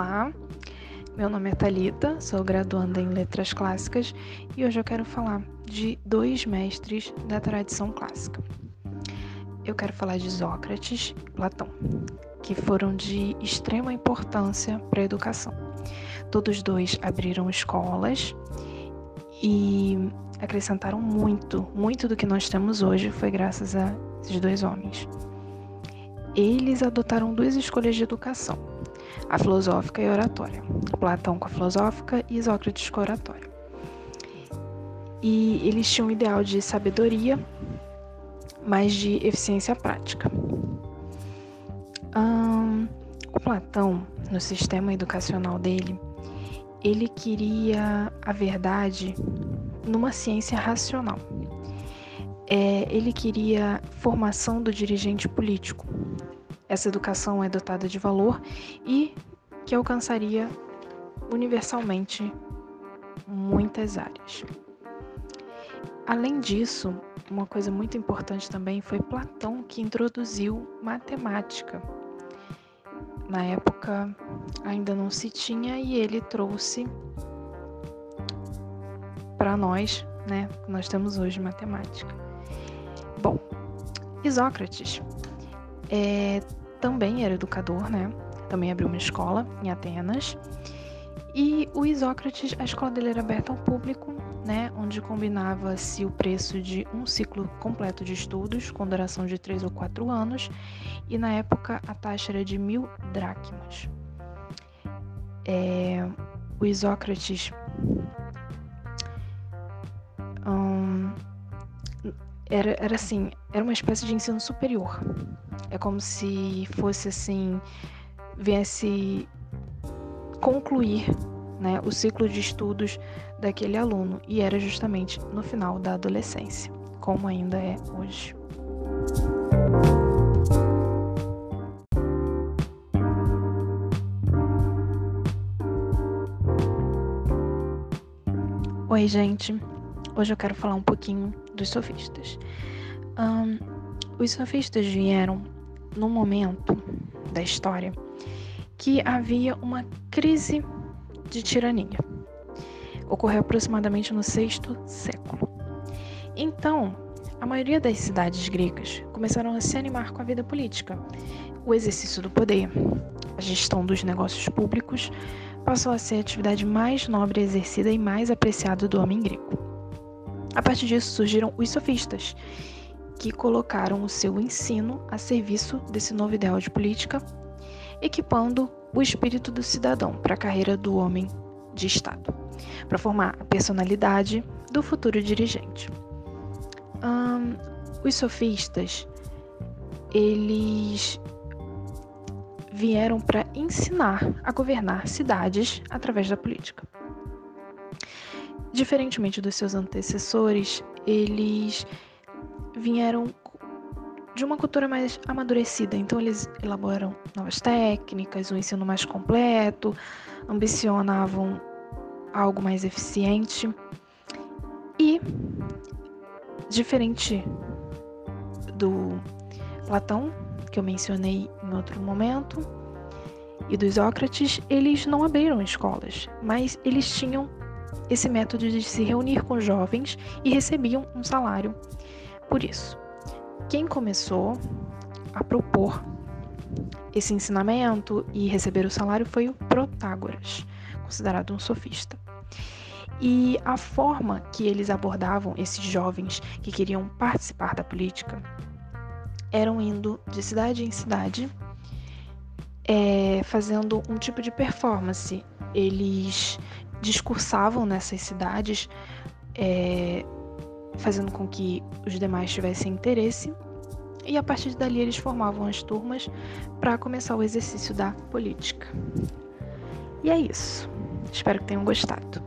Olá, meu nome é Talita, sou graduanda em Letras Clássicas e hoje eu quero falar de dois mestres da tradição clássica. Eu quero falar de Sócrates e Platão, que foram de extrema importância para a educação. Todos dois abriram escolas e acrescentaram muito, muito do que nós temos hoje foi graças a esses dois homens. Eles adotaram duas escolhas de educação, a filosófica e a oratória. Platão com a filosófica e Sócrates com a oratória. E eles tinham um ideal de sabedoria, mas de eficiência prática. Hum, o Platão, no sistema educacional dele, ele queria a verdade numa ciência racional. É, ele queria formação do dirigente político. Essa educação é dotada de valor e que alcançaria universalmente muitas áreas. Além disso, uma coisa muito importante também foi Platão que introduziu matemática. Na época ainda não se tinha e ele trouxe para nós, né, nós temos hoje matemática. Bom, Isócrates é, também era educador, né? Também abriu uma escola em Atenas. E o Isócrates, a escola dele era aberta ao público, né, onde combinava-se o preço de um ciclo completo de estudos, com duração de três ou quatro anos, e na época a taxa era de mil dracmas. É, o Isócrates era, era assim, era uma espécie de ensino superior. É como se fosse assim, viesse concluir né, o ciclo de estudos daquele aluno e era justamente no final da adolescência, como ainda é hoje. Oi, gente. Hoje eu quero falar um pouquinho dos sofistas. Um, os sofistas vieram num momento da história que havia uma crise de tirania. Ocorreu aproximadamente no sexto século. Então, a maioria das cidades gregas começaram a se animar com a vida política. O exercício do poder, a gestão dos negócios públicos, passou a ser a atividade mais nobre exercida e mais apreciada do homem grego. A partir disso surgiram os sofistas, que colocaram o seu ensino a serviço desse novo ideal de política equipando o espírito do cidadão para a carreira do homem de Estado, para formar a personalidade do futuro dirigente. os sofistas, eles vieram para ensinar a governar cidades através da política. Diferentemente dos seus antecessores, eles vieram de uma cultura mais amadurecida. Então eles elaboram novas técnicas, um ensino mais completo, ambicionavam algo mais eficiente. E diferente do Platão, que eu mencionei em outro momento, e dos Sócrates, eles não abriram escolas, mas eles tinham esse método de se reunir com jovens e recebiam um salário por isso. Quem começou a propor esse ensinamento e receber o salário foi o Protágoras, considerado um sofista. E a forma que eles abordavam esses jovens que queriam participar da política eram indo de cidade em cidade, é, fazendo um tipo de performance. Eles discursavam nessas cidades, é, fazendo com que os demais tivessem interesse, e a partir dali eles formavam as turmas para começar o exercício da política. E é isso. Espero que tenham gostado.